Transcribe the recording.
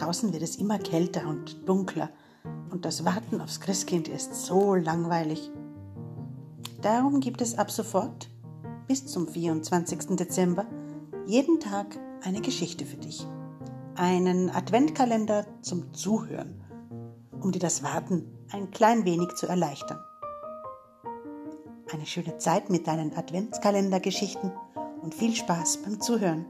Draußen wird es immer kälter und dunkler und das Warten aufs Christkind ist so langweilig. Darum gibt es ab sofort bis zum 24. Dezember jeden Tag eine Geschichte für dich. Einen Adventkalender zum Zuhören, um dir das Warten ein klein wenig zu erleichtern. Eine schöne Zeit mit deinen Adventskalendergeschichten und viel Spaß beim Zuhören.